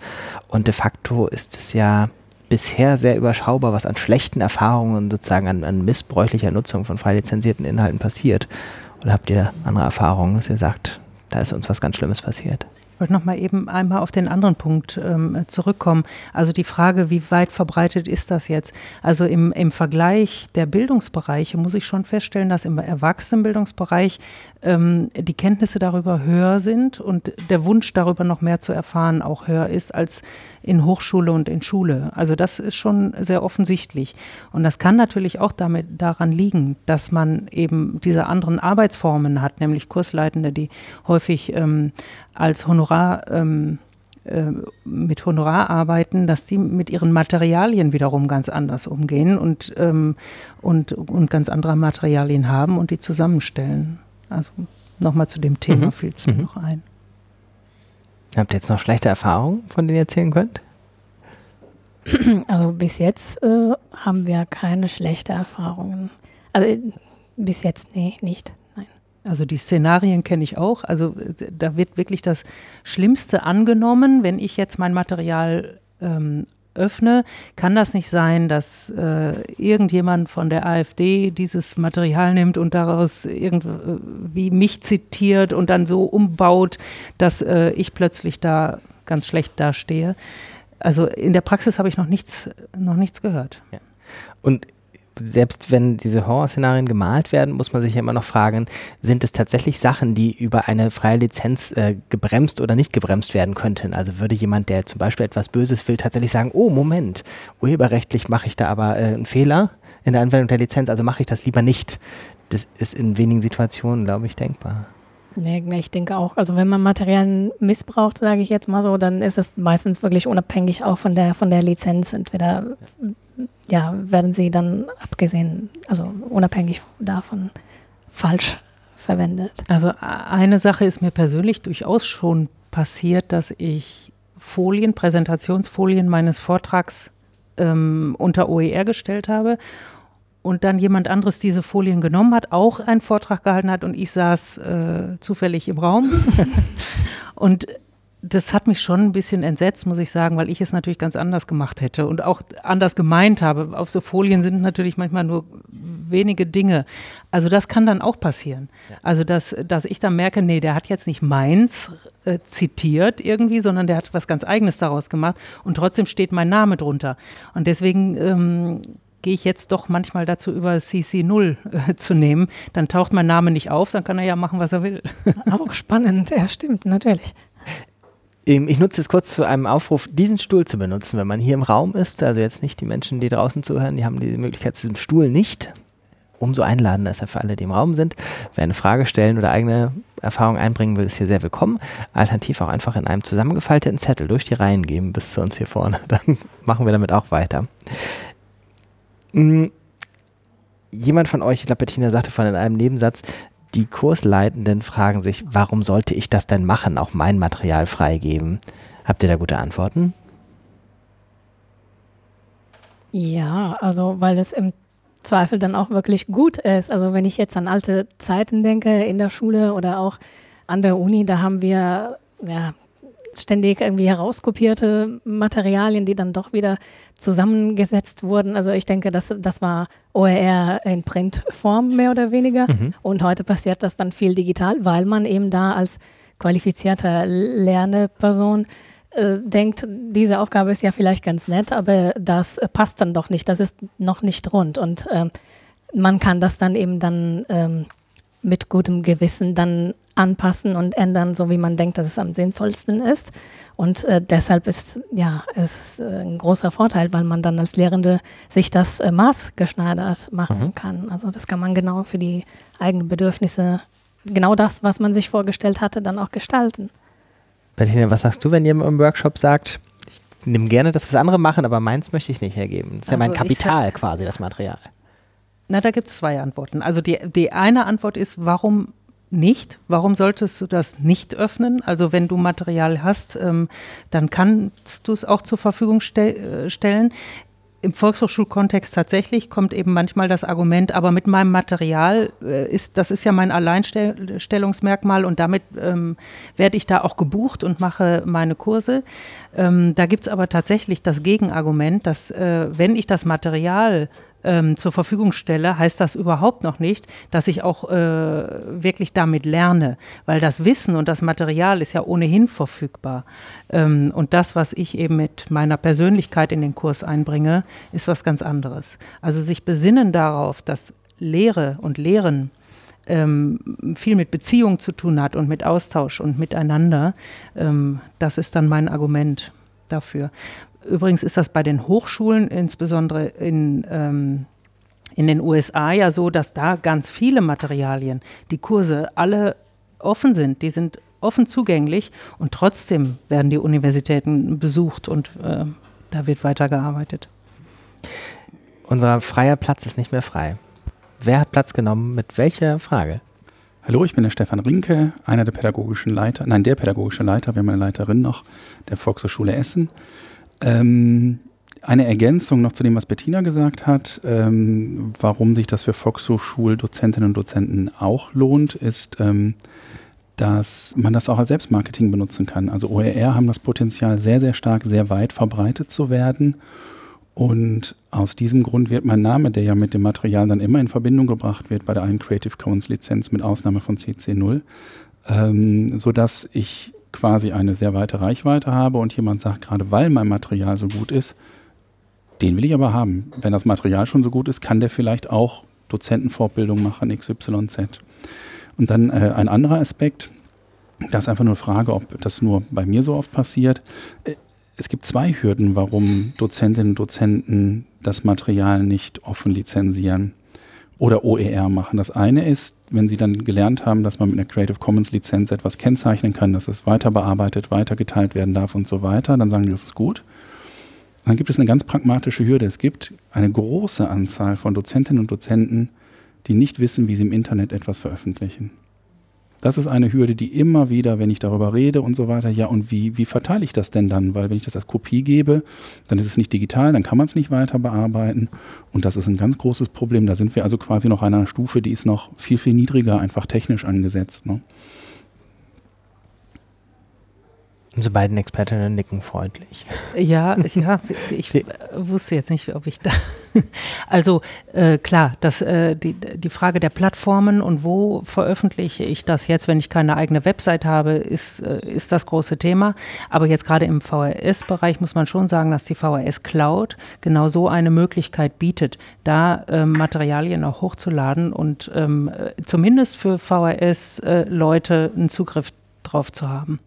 Und de facto ist es ja bisher sehr überschaubar, was an schlechten Erfahrungen sozusagen an, an missbräuchlicher Nutzung von frei lizenzierten Inhalten passiert. Oder habt ihr andere Erfahrungen, dass ihr sagt, da ist uns was ganz Schlimmes passiert? Wollte noch mal eben einmal auf den anderen Punkt ähm, zurückkommen. Also die Frage, wie weit verbreitet ist das jetzt? Also im, im Vergleich der Bildungsbereiche muss ich schon feststellen, dass im Erwachsenenbildungsbereich ähm, die Kenntnisse darüber höher sind und der Wunsch darüber noch mehr zu erfahren auch höher ist als in Hochschule und in Schule. Also das ist schon sehr offensichtlich. Und das kann natürlich auch damit daran liegen, dass man eben diese anderen Arbeitsformen hat, nämlich Kursleitende, die häufig ähm, als Honorar ähm, äh, mit Honorar arbeiten, dass sie mit ihren Materialien wiederum ganz anders umgehen und, ähm, und, und ganz andere Materialien haben und die zusammenstellen. Also nochmal zu dem Thema mhm. fiel es mir mhm. noch ein. Habt ihr jetzt noch schlechte Erfahrungen, von denen ihr erzählen könnt? Also bis jetzt äh, haben wir keine schlechten Erfahrungen. Also bis jetzt, nee, nicht. Also die Szenarien kenne ich auch. Also da wird wirklich das Schlimmste angenommen. Wenn ich jetzt mein Material ähm, öffne, kann das nicht sein, dass äh, irgendjemand von der AfD dieses Material nimmt und daraus irgendwie mich zitiert und dann so umbaut, dass äh, ich plötzlich da ganz schlecht dastehe. Also in der Praxis habe ich noch nichts, noch nichts gehört. Ja. Und selbst wenn diese Horrorszenarien gemalt werden, muss man sich ja immer noch fragen, sind es tatsächlich Sachen, die über eine freie Lizenz äh, gebremst oder nicht gebremst werden könnten? Also würde jemand, der zum Beispiel etwas Böses will, tatsächlich sagen, oh Moment, urheberrechtlich mache ich da aber äh, einen Fehler in der Anwendung der Lizenz, also mache ich das lieber nicht. Das ist in wenigen Situationen, glaube ich, denkbar. Nee, ich denke auch. Also wenn man Materialien missbraucht, sage ich jetzt mal so, dann ist es meistens wirklich unabhängig auch von der von der Lizenz. Entweder ja, werden sie dann abgesehen, also unabhängig davon falsch verwendet. Also eine Sache ist mir persönlich durchaus schon passiert, dass ich Folien, Präsentationsfolien meines Vortrags ähm, unter OER gestellt habe und dann jemand anderes diese Folien genommen hat, auch einen Vortrag gehalten hat und ich saß äh, zufällig im Raum. und das hat mich schon ein bisschen entsetzt, muss ich sagen, weil ich es natürlich ganz anders gemacht hätte und auch anders gemeint habe. Auf so Folien sind natürlich manchmal nur wenige Dinge. Also das kann dann auch passieren. Also dass, dass ich dann merke, nee, der hat jetzt nicht meins äh, zitiert irgendwie, sondern der hat was ganz eigenes daraus gemacht und trotzdem steht mein Name drunter. Und deswegen ähm, gehe ich jetzt doch manchmal dazu über CC0 äh, zu nehmen. Dann taucht mein Name nicht auf, dann kann er ja machen, was er will. Auch spannend, ja stimmt, natürlich. Ähm, ich nutze es kurz zu einem Aufruf, diesen Stuhl zu benutzen, wenn man hier im Raum ist. Also jetzt nicht die Menschen, die draußen zuhören, die haben die Möglichkeit zu diesem Stuhl nicht. Umso einladender ist er für alle, die im Raum sind. Wer eine Frage stellen oder eigene Erfahrung einbringen will, ist hier sehr willkommen. Alternativ auch einfach in einem zusammengefalteten Zettel durch die Reihen geben bis zu uns hier vorne. Dann machen wir damit auch weiter. Hm, jemand von euch, ich glaube, Bettina sagte von in einem Nebensatz, die Kursleitenden fragen sich, warum sollte ich das denn machen, auch mein Material freigeben? Habt ihr da gute Antworten? Ja, also weil es im Zweifel dann auch wirklich gut ist. Also wenn ich jetzt an alte Zeiten denke in der Schule oder auch an der Uni, da haben wir ja, ständig irgendwie herauskopierte Materialien, die dann doch wieder zusammengesetzt wurden. Also ich denke, das, das war OER in Printform mehr oder weniger. Mhm. Und heute passiert das dann viel digital, weil man eben da als qualifizierter Lerneperson äh, denkt, diese Aufgabe ist ja vielleicht ganz nett, aber das passt dann doch nicht, das ist noch nicht rund. Und äh, man kann das dann eben dann ähm, mit gutem Gewissen dann anpassen und ändern, so wie man denkt, dass es am sinnvollsten ist. Und äh, deshalb ist ja es ist, äh, ein großer Vorteil, weil man dann als Lehrende sich das äh, maßgeschneidert machen mhm. kann. Also das kann man genau für die eigenen Bedürfnisse, genau das, was man sich vorgestellt hatte, dann auch gestalten. Bettina, was sagst du, wenn jemand im Workshop sagt, ich nehme gerne das, was andere machen, aber meins möchte ich nicht hergeben? Das ist also ja mein also Kapital quasi, das Material. Na, da gibt es zwei Antworten. Also die, die eine Antwort ist, warum nicht? Warum solltest du das nicht öffnen? Also wenn du Material hast, ähm, dann kannst du es auch zur Verfügung ste äh, stellen. Im Volkshochschulkontext tatsächlich kommt eben manchmal das Argument, aber mit meinem Material äh, ist, das ist ja mein Alleinstellungsmerkmal und damit ähm, werde ich da auch gebucht und mache meine Kurse. Ähm, da gibt es aber tatsächlich das Gegenargument, dass äh, wenn ich das Material ähm, zur Verfügung stelle, heißt das überhaupt noch nicht, dass ich auch äh, wirklich damit lerne, weil das Wissen und das Material ist ja ohnehin verfügbar. Ähm, und das, was ich eben mit meiner Persönlichkeit in den Kurs einbringe, ist was ganz anderes. Also sich besinnen darauf, dass Lehre und Lehren ähm, viel mit Beziehung zu tun hat und mit Austausch und miteinander, ähm, das ist dann mein Argument dafür. Übrigens ist das bei den Hochschulen, insbesondere in, ähm, in den USA, ja so, dass da ganz viele Materialien, die Kurse alle offen sind. Die sind offen zugänglich und trotzdem werden die Universitäten besucht und äh, da wird weitergearbeitet. Unser freier Platz ist nicht mehr frei. Wer hat Platz genommen? Mit welcher Frage? Hallo, ich bin der Stefan Rinke, einer der pädagogischen Leiter, nein, der pädagogische Leiter, wir haben eine Leiterin noch, der Volkshochschule Essen. Ähm, eine Ergänzung noch zu dem, was Bettina gesagt hat, ähm, warum sich das für Volkshochschuldozentinnen und Dozenten auch lohnt, ist, ähm, dass man das auch als Selbstmarketing benutzen kann. Also OER haben das Potenzial, sehr, sehr stark, sehr weit verbreitet zu werden. Und aus diesem Grund wird mein Name, der ja mit dem Material dann immer in Verbindung gebracht wird, bei der einen Creative Commons Lizenz mit Ausnahme von CC0, ähm, sodass ich quasi eine sehr weite Reichweite habe und jemand sagt, gerade weil mein Material so gut ist, den will ich aber haben. Wenn das Material schon so gut ist, kann der vielleicht auch Dozentenfortbildung machen, XYZ. Und dann äh, ein anderer Aspekt, das ist einfach nur eine Frage, ob das nur bei mir so oft passiert. Äh, es gibt zwei Hürden, warum Dozentinnen und Dozenten das Material nicht offen lizenzieren. Oder OER machen. Das eine ist, wenn Sie dann gelernt haben, dass man mit einer Creative Commons Lizenz etwas kennzeichnen kann, dass es weiter bearbeitet, weiter geteilt werden darf und so weiter, dann sagen die, das ist gut. Dann gibt es eine ganz pragmatische Hürde. Es gibt eine große Anzahl von Dozentinnen und Dozenten, die nicht wissen, wie sie im Internet etwas veröffentlichen. Das ist eine Hürde, die immer wieder, wenn ich darüber rede und so weiter, ja, und wie, wie verteile ich das denn dann? Weil wenn ich das als Kopie gebe, dann ist es nicht digital, dann kann man es nicht weiter bearbeiten. Und das ist ein ganz großes Problem. Da sind wir also quasi noch einer Stufe, die ist noch viel, viel niedriger, einfach technisch angesetzt. Ne? Unsere beiden Expertinnen nicken freundlich. Ja, ja ich wusste jetzt nicht, ob ich da. Also äh, klar, das, äh, die, die Frage der Plattformen und wo veröffentliche ich das jetzt, wenn ich keine eigene Website habe, ist, äh, ist das große Thema. Aber jetzt gerade im VHS-Bereich muss man schon sagen, dass die VHS Cloud genau so eine Möglichkeit bietet, da ähm, Materialien auch hochzuladen und ähm, äh, zumindest für VHS-Leute äh, einen Zugriff drauf zu haben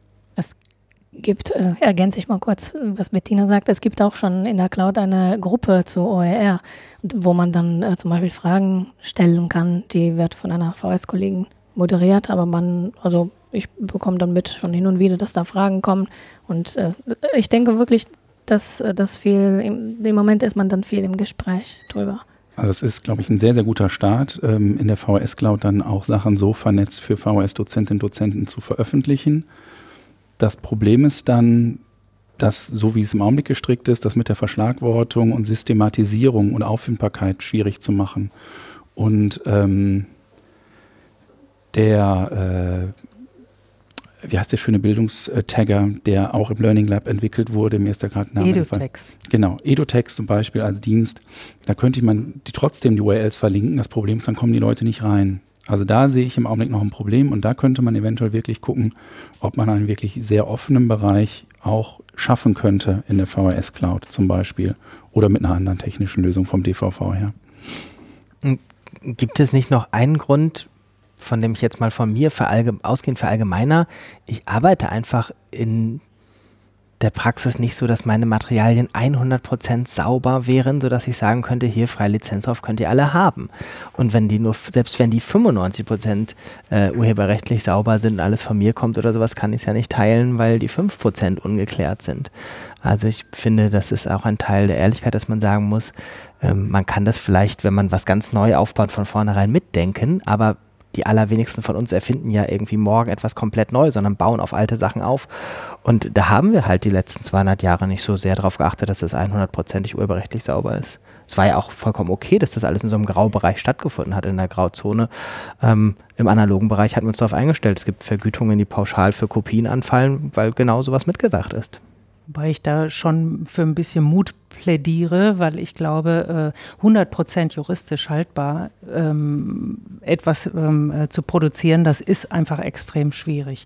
gibt, äh, ergänze ich mal kurz, was Bettina sagt, es gibt auch schon in der Cloud eine Gruppe zu OER, wo man dann äh, zum Beispiel Fragen stellen kann. Die wird von einer VS-Kollegin moderiert, aber man, also ich bekomme dann mit schon hin und wieder, dass da Fragen kommen. Und äh, ich denke wirklich, dass das viel, im, im Moment ist man dann viel im Gespräch drüber. Also es ist, glaube ich, ein sehr, sehr guter Start, ähm, in der VHS-Cloud dann auch Sachen so vernetzt für VHS-Dozentinnen und Dozenten zu veröffentlichen. Das Problem ist dann, dass, so wie es im Augenblick gestrickt ist, das mit der Verschlagwortung und Systematisierung und Auffindbarkeit schwierig zu machen. Und ähm, der, äh, wie heißt der schöne Bildungstagger, der auch im Learning Lab entwickelt wurde, mir ist da gerade Name Edutex. Genau, Edutex zum Beispiel als Dienst, da könnte man die trotzdem die URLs verlinken. Das Problem ist, dann kommen die Leute nicht rein. Also da sehe ich im Augenblick noch ein Problem und da könnte man eventuell wirklich gucken, ob man einen wirklich sehr offenen Bereich auch schaffen könnte in der VHS Cloud zum Beispiel oder mit einer anderen technischen Lösung vom DVV her. Gibt es nicht noch einen Grund, von dem ich jetzt mal von mir ausgehend verallgemeiner, ich arbeite einfach in der Praxis nicht so, dass meine Materialien 100% sauber wären, sodass ich sagen könnte, hier freie Lizenz drauf könnt ihr alle haben. Und wenn die nur, selbst wenn die 95% äh, urheberrechtlich sauber sind, alles von mir kommt oder sowas, kann ich es ja nicht teilen, weil die 5% ungeklärt sind. Also ich finde, das ist auch ein Teil der Ehrlichkeit, dass man sagen muss, ähm, man kann das vielleicht, wenn man was ganz neu aufbaut, von vornherein mitdenken, aber die allerwenigsten von uns erfinden ja irgendwie morgen etwas komplett neu, sondern bauen auf alte Sachen auf. Und da haben wir halt die letzten 200 Jahre nicht so sehr darauf geachtet, dass es 100%ig urheberrechtlich sauber ist. Es war ja auch vollkommen okay, dass das alles in so einem Graubereich stattgefunden hat, in der Grauzone. Ähm, Im analogen Bereich hatten wir uns darauf eingestellt. Es gibt Vergütungen, die pauschal für Kopien anfallen, weil genau sowas mitgedacht ist. Wobei ich da schon für ein bisschen Mut plädiere, weil ich glaube, 100 äh, Prozent juristisch haltbar ähm, etwas ähm, äh, zu produzieren, das ist einfach extrem schwierig.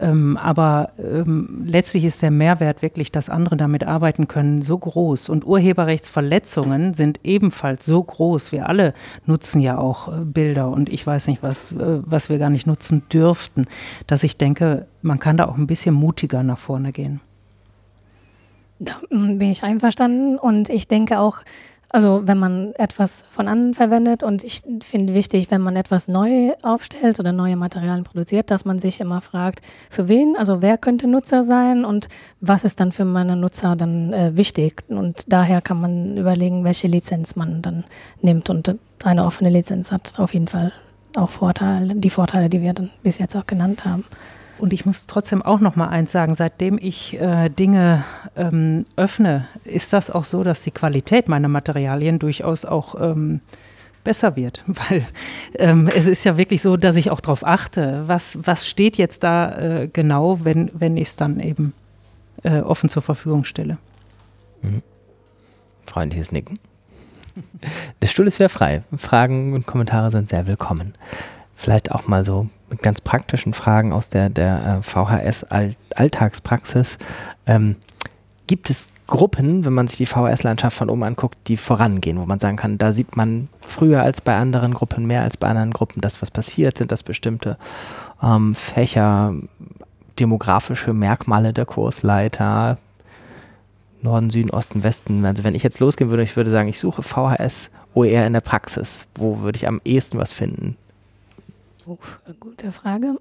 Ähm, aber ähm, letztlich ist der Mehrwert wirklich, dass andere damit arbeiten können, so groß. Und Urheberrechtsverletzungen sind ebenfalls so groß. Wir alle nutzen ja auch äh, Bilder und ich weiß nicht, was, was wir gar nicht nutzen dürften, dass ich denke, man kann da auch ein bisschen mutiger nach vorne gehen. Da bin ich einverstanden und ich denke auch, also wenn man etwas von anderen verwendet und ich finde wichtig, wenn man etwas neu aufstellt oder neue Materialien produziert, dass man sich immer fragt, für wen, also wer könnte Nutzer sein und was ist dann für meine Nutzer dann äh, wichtig. Und daher kann man überlegen, welche Lizenz man dann nimmt. Und eine offene Lizenz hat auf jeden Fall auch Vorteile, die Vorteile, die wir dann bis jetzt auch genannt haben. Und ich muss trotzdem auch noch mal eins sagen, seitdem ich äh, Dinge ähm, öffne, ist das auch so, dass die Qualität meiner Materialien durchaus auch ähm, besser wird. Weil ähm, es ist ja wirklich so, dass ich auch darauf achte, was, was steht jetzt da äh, genau, wenn, wenn ich es dann eben äh, offen zur Verfügung stelle. Mhm. Freundliches Nicken. Der Stuhl ist wieder frei. Fragen und Kommentare sind sehr willkommen. Vielleicht auch mal so mit ganz praktischen Fragen aus der, der äh, VHS-Alltagspraxis. Ähm, gibt es Gruppen, wenn man sich die VHS-Landschaft von oben anguckt, die vorangehen, wo man sagen kann, da sieht man früher als bei anderen Gruppen, mehr als bei anderen Gruppen, das, was passiert, sind das bestimmte ähm, Fächer, demografische Merkmale der Kursleiter, Norden, Süden, Osten, Westen. Also wenn ich jetzt losgehen würde, ich würde sagen, ich suche VHS OER in der Praxis? Wo würde ich am ehesten was finden? Uff, gute Frage.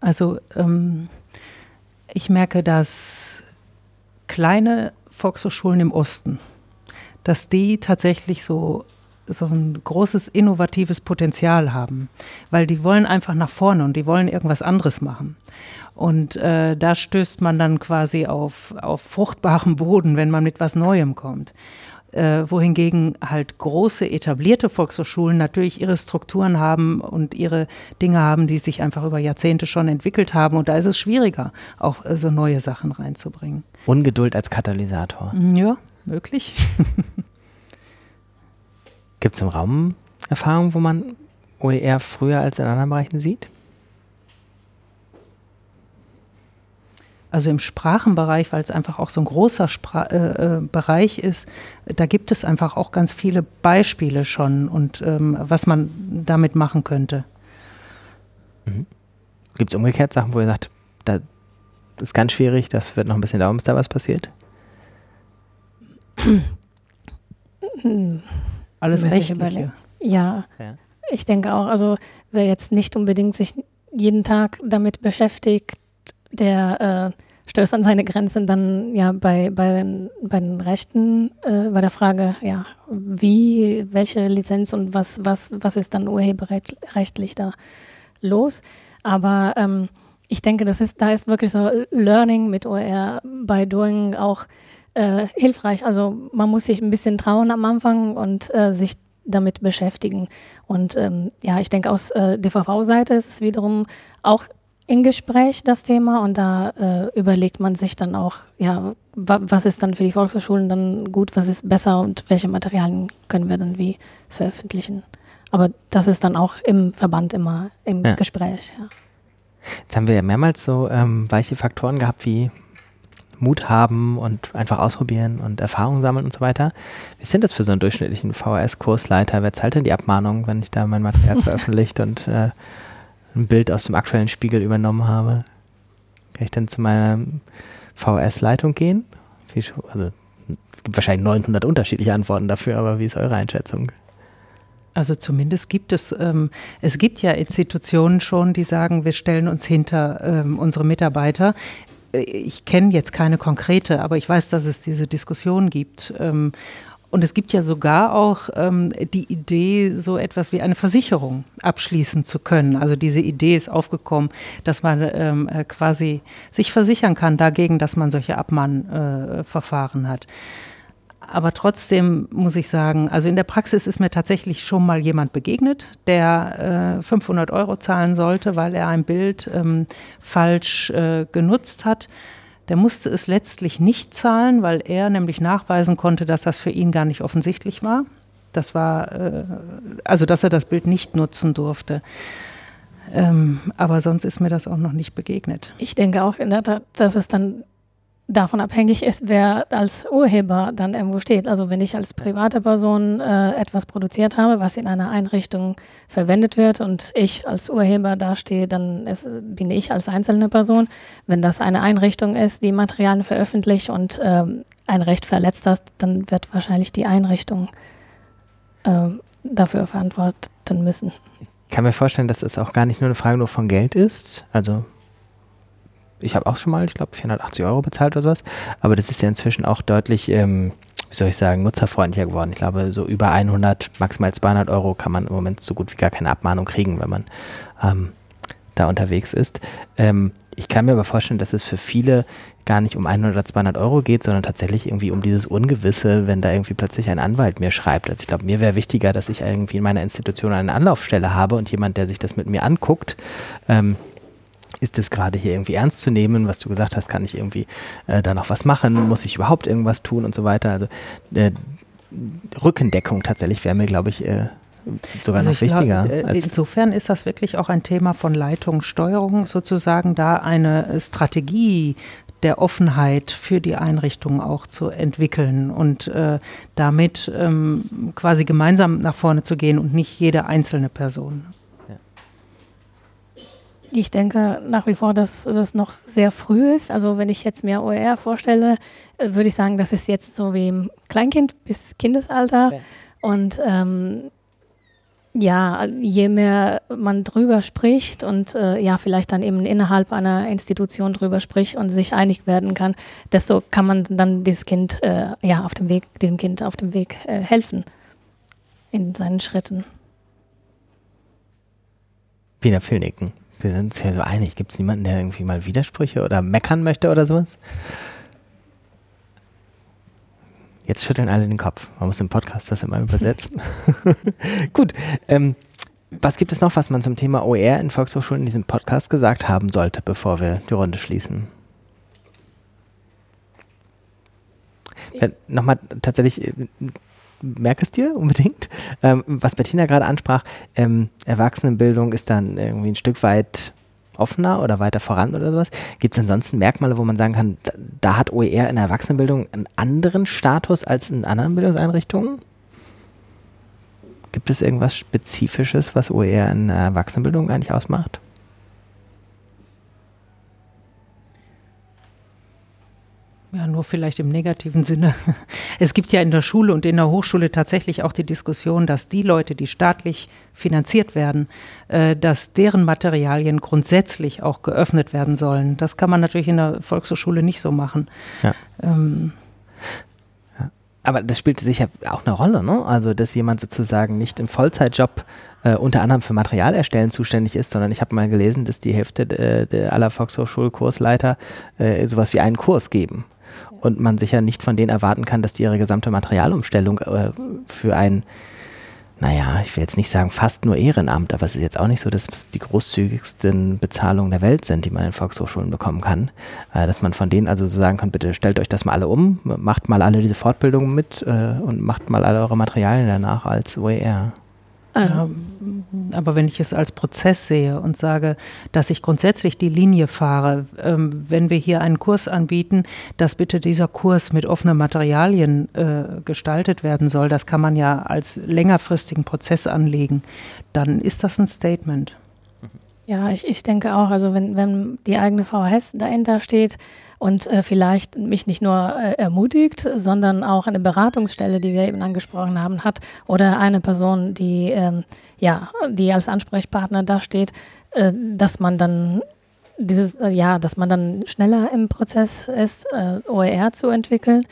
Also ähm, ich merke, dass kleine Volkshochschulen im Osten, dass die tatsächlich so so ein großes innovatives Potenzial haben, weil die wollen einfach nach vorne und die wollen irgendwas anderes machen. Und äh, da stößt man dann quasi auf, auf fruchtbaren Boden, wenn man mit was Neuem kommt. Äh, wohingegen halt große etablierte Volkshochschulen natürlich ihre Strukturen haben und ihre Dinge haben, die sich einfach über Jahrzehnte schon entwickelt haben. Und da ist es schwieriger, auch äh, so neue Sachen reinzubringen. Ungeduld als Katalysator. Ja, möglich. Gibt es im Raum Erfahrungen, wo man OER früher als in anderen Bereichen sieht? Also im Sprachenbereich, weil es einfach auch so ein großer Spra äh, äh, Bereich ist, da gibt es einfach auch ganz viele Beispiele schon und ähm, was man damit machen könnte. Mhm. Gibt es umgekehrt Sachen, wo ihr sagt, da ist ganz schwierig, das wird noch ein bisschen dauern, bis da was passiert? Alles Rechtliche. Ja, Ja. ich denke auch, also wer jetzt nicht unbedingt sich jeden Tag damit beschäftigt, der äh, stößt an seine Grenzen dann ja bei, bei, den, bei den Rechten, äh, bei der Frage, ja, wie, welche Lizenz und was, was, was ist dann urheberrechtlich da los. Aber ähm, ich denke, das ist, da ist wirklich so Learning mit OER by Doing auch äh, hilfreich. Also man muss sich ein bisschen trauen am Anfang und äh, sich damit beschäftigen. Und ähm, ja, ich denke, aus äh, DVV-Seite ist es wiederum auch in Gespräch das Thema und da äh, überlegt man sich dann auch, ja, wa was ist dann für die Volkshochschulen dann gut, was ist besser und welche Materialien können wir dann wie veröffentlichen. Aber das ist dann auch im Verband immer im Ja. Gespräch. Ja. Jetzt haben wir ja mehrmals so ähm, weiche Faktoren gehabt wie Mut haben und einfach ausprobieren und Erfahrungen sammeln und so weiter. Wie sind das für so einen durchschnittlichen VHS-Kursleiter? Wer zahlt denn die Abmahnung, wenn ich da mein Material veröffentlicht und äh, ein Bild aus dem aktuellen Spiegel übernommen habe? Kann ich dann zu meiner VHS-Leitung gehen? Also, es gibt wahrscheinlich 900 unterschiedliche Antworten dafür, aber wie ist eure Einschätzung? Also zumindest gibt es, ähm, es gibt ja Institutionen schon, die sagen, wir stellen uns hinter ähm, unsere Mitarbeiter. Äh, Ich kenne jetzt keine konkrete, aber ich weiß, dass es diese Diskussion gibt. Ähm, und es gibt ja sogar auch ähm, die Idee, so etwas wie eine Versicherung abschließen zu können. Also diese Idee ist aufgekommen, dass man ähm, äh, quasi sich versichern kann dagegen, dass man solche Abmahnverfahren äh, hat. Aber trotzdem muss ich sagen, also in der Praxis ist mir tatsächlich schon mal jemand begegnet, der äh, 500 Euro zahlen sollte, weil er ein Bild ähm, falsch äh, genutzt hat. Der musste es letztlich nicht zahlen, weil er nämlich nachweisen konnte, dass das für ihn gar nicht offensichtlich war. Das war, äh, also dass er das Bild nicht nutzen durfte. Ähm, aber sonst ist mir das auch noch nicht begegnet. Ich denke auch, dass es dann davon abhängig ist, wer als Urheber dann irgendwo steht. Also wenn ich als private Person äh, etwas produziert habe, was in einer Einrichtung verwendet wird und ich als Urheber dastehe, dann ist, bin ich als einzelne Person. Wenn das eine Einrichtung ist, die Materialien veröffentlicht und ähm, ein Recht verletzt hat, dann wird wahrscheinlich die Einrichtung ähm, dafür verantworten müssen. Ich kann mir vorstellen, dass es auch gar nicht nur eine Frage nur von Geld ist. Also ich habe auch schon mal, ich glaube, 480 Euro bezahlt oder sowas. Aber das ist ja inzwischen auch deutlich, ähm, wie soll ich sagen, nutzerfreundlicher geworden. Ich glaube, so über 100, maximal 200 Euro kann man im Moment so gut wie gar keine Abmahnung kriegen, wenn man ähm, da unterwegs ist. Ähm, ich kann mir aber vorstellen, dass es für viele gar nicht um 100 oder 200 Euro geht, sondern tatsächlich irgendwie um dieses Ungewisse, wenn da irgendwie plötzlich ein Anwalt mir schreibt. Also ich glaube, mir wäre wichtiger, dass ich irgendwie in meiner Institution eine Anlaufstelle habe und jemand, der sich das mit mir anguckt, ähm, ist es gerade hier irgendwie ernst zu nehmen, was du gesagt hast, kann ich irgendwie äh, da noch was machen, muss ich überhaupt irgendwas tun und so weiter. Also äh, Rückendeckung tatsächlich wäre mir, glaube ich, äh, sogar Also noch ich glaub, wichtiger. äh, insofern ist das wirklich auch ein Thema von Leitung, Steuerung, sozusagen da eine Strategie der Offenheit für die Einrichtung auch zu entwickeln und äh, damit ähm, quasi gemeinsam nach vorne zu gehen und nicht jede einzelne Person. Ich denke nach wie vor, dass das noch sehr früh ist. Also wenn ich jetzt mir OER vorstelle, äh, würde ich sagen, das ist jetzt so wie im Kleinkind bis Kindesalter. Ja. Und ähm, ja, je mehr man drüber spricht und äh, ja, vielleicht dann eben innerhalb einer Institution drüber spricht und sich einig werden kann, desto kann man dann dieses Kind äh, ja auf dem Weg, diesem Kind auf dem Weg äh, helfen in seinen Schritten. Wiener Filnicken. Wir sind uns ja so einig. Gibt es niemanden, der irgendwie mal Widersprüche oder meckern möchte oder sowas? Jetzt schütteln alle den Kopf. Man muss im Podcast das immer übersetzen. Gut. Ähm, was gibt es noch, was man zum Thema OER in Volkshochschulen in diesem Podcast gesagt haben sollte, bevor wir die Runde schließen? Nochmal tatsächlich, äh, merk es dir unbedingt. Ähm, was Bettina gerade ansprach, ähm, Erwachsenenbildung ist dann irgendwie ein Stück weit offener oder weiter voran oder sowas. Gibt es ansonsten Merkmale, wo man sagen kann, da, da, hat OER in der Erwachsenenbildung einen anderen Status als in anderen Bildungseinrichtungen? Gibt es irgendwas Spezifisches, was OER in der Erwachsenenbildung eigentlich ausmacht? Ja, nur vielleicht im negativen Sinne. Es gibt ja in der Schule und in der Hochschule tatsächlich auch die Diskussion, dass die Leute, die staatlich finanziert werden, äh, dass deren Materialien grundsätzlich auch geöffnet werden sollen. Das kann man natürlich in der Volkshochschule nicht so machen. Ja. Ähm, aber das spielt sicher auch eine Rolle, ne? Also, dass jemand sozusagen nicht im Vollzeitjob äh, unter anderem für Materialerstellen zuständig ist, sondern ich habe mal gelesen, dass die Hälfte äh, aller Volkshochschulkursleiter äh, sowas wie einen Kurs geben und man sicher nicht von denen erwarten kann, dass die ihre gesamte Materialumstellung äh, für ein, naja, ich will jetzt nicht sagen fast nur Ehrenamt, aber es ist jetzt auch nicht so, dass es die großzügigsten Bezahlungen der Welt sind, die man in Volkshochschulen bekommen kann. Äh, dass man von denen also so sagen kann, bitte stellt euch das mal alle um, macht mal alle diese Fortbildungen mit äh, und macht mal alle eure Materialien danach als OER. Also. Ja, aber wenn ich es als Prozess sehe und sage, dass ich grundsätzlich die Linie fahre, ähm, wenn wir hier einen Kurs anbieten, dass bitte dieser Kurs mit offenen Materialien äh, gestaltet werden soll, das kann man ja als längerfristigen Prozess anlegen, dann ist das ein Statement. Ja, ich, ich denke auch, also wenn, wenn die eigene VHS dahinter steht, und äh, vielleicht mich nicht nur äh, ermutigt, sondern auch eine Beratungsstelle, die wir eben angesprochen haben, hat oder eine Person, die ähm, ja, die als Ansprechpartner da steht, äh, dass man dann dieses, äh, ja, dass man dann schneller im Prozess ist, äh, OER zu entwickeln.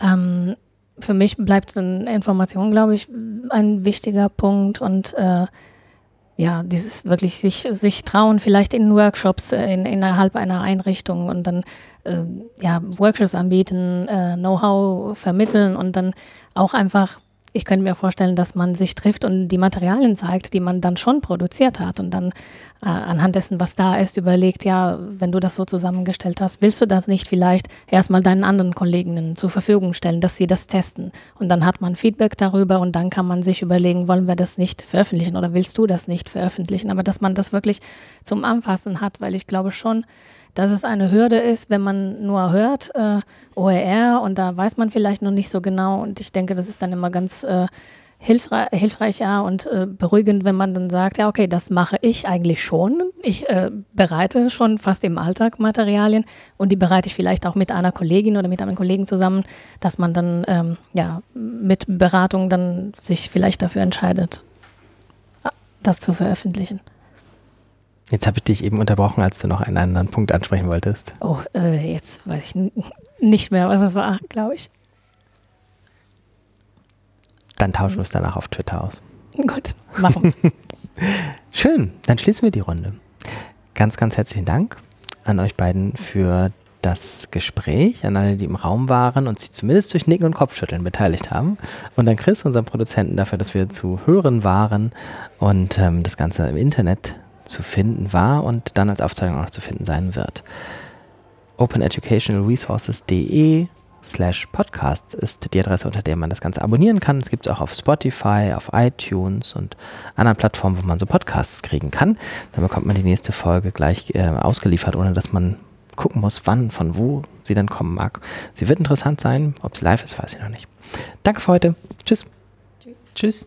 Ähm, für mich bleibt dann Information, glaube ich, ein wichtiger Punkt und äh, ja, dieses wirklich sich, sich trauen, vielleicht in Workshops äh, in, innerhalb einer Einrichtung und dann äh, ja, Workshops anbieten, äh, Know-how vermitteln und dann auch einfach ich könnte mir vorstellen, dass man sich trifft und die Materialien zeigt, die man dann schon produziert hat und dann äh, anhand dessen, was da ist, überlegt, ja, wenn du das so zusammengestellt hast, willst du das nicht vielleicht erstmal deinen anderen Kolleginnen zur Verfügung stellen, dass sie das testen? Und dann hat man Feedback darüber und dann kann man sich überlegen, wollen wir das nicht veröffentlichen oder willst du das nicht veröffentlichen, aber dass man das wirklich zum Anfassen hat, weil ich glaube schon, dass es eine Hürde ist, wenn man nur hört, äh, OER und da weiß man vielleicht noch nicht so genau. Und ich denke, das ist dann immer ganz äh, hilfreich, hilfreich ja, und äh, beruhigend, wenn man dann sagt, ja, okay, das mache ich eigentlich schon. Ich äh, bereite schon fast im Alltag Materialien und die bereite ich vielleicht auch mit einer Kollegin oder mit einem Kollegen zusammen, dass man dann ähm, ja, mit Beratung dann sich vielleicht dafür entscheidet, das zu veröffentlichen. Jetzt habe ich dich eben unterbrochen, als du noch einen anderen Punkt ansprechen wolltest. Oh, äh, jetzt weiß ich nicht mehr, was es war, glaube ich. Dann tauschen wir es danach auf Twitter aus. Gut, machen. Schön, dann schließen wir die Runde. Ganz, ganz herzlichen Dank an euch beiden für das Gespräch, an alle, die im Raum waren und sich zumindest durch Nicken und Kopfschütteln beteiligt haben. Und an Chris, unseren Produzenten, dafür, dass wir zu hören waren und ähm, das Ganze im Internet zu finden war und dann als Aufzeichnung auch noch zu finden sein wird. openeducationalresources.de slash podcast ist die Adresse, unter der man das Ganze abonnieren kann. Es gibt es auch auf Spotify, auf iTunes und anderen Plattformen, wo man so Podcasts kriegen kann. Dann bekommt man die nächste Folge gleich äh, ausgeliefert, ohne dass man gucken muss, wann, von wo sie dann kommen mag. Sie wird interessant sein. Ob sie live ist, weiß ich noch nicht. Danke für heute. Tschüss. Tschüss. Tschüss.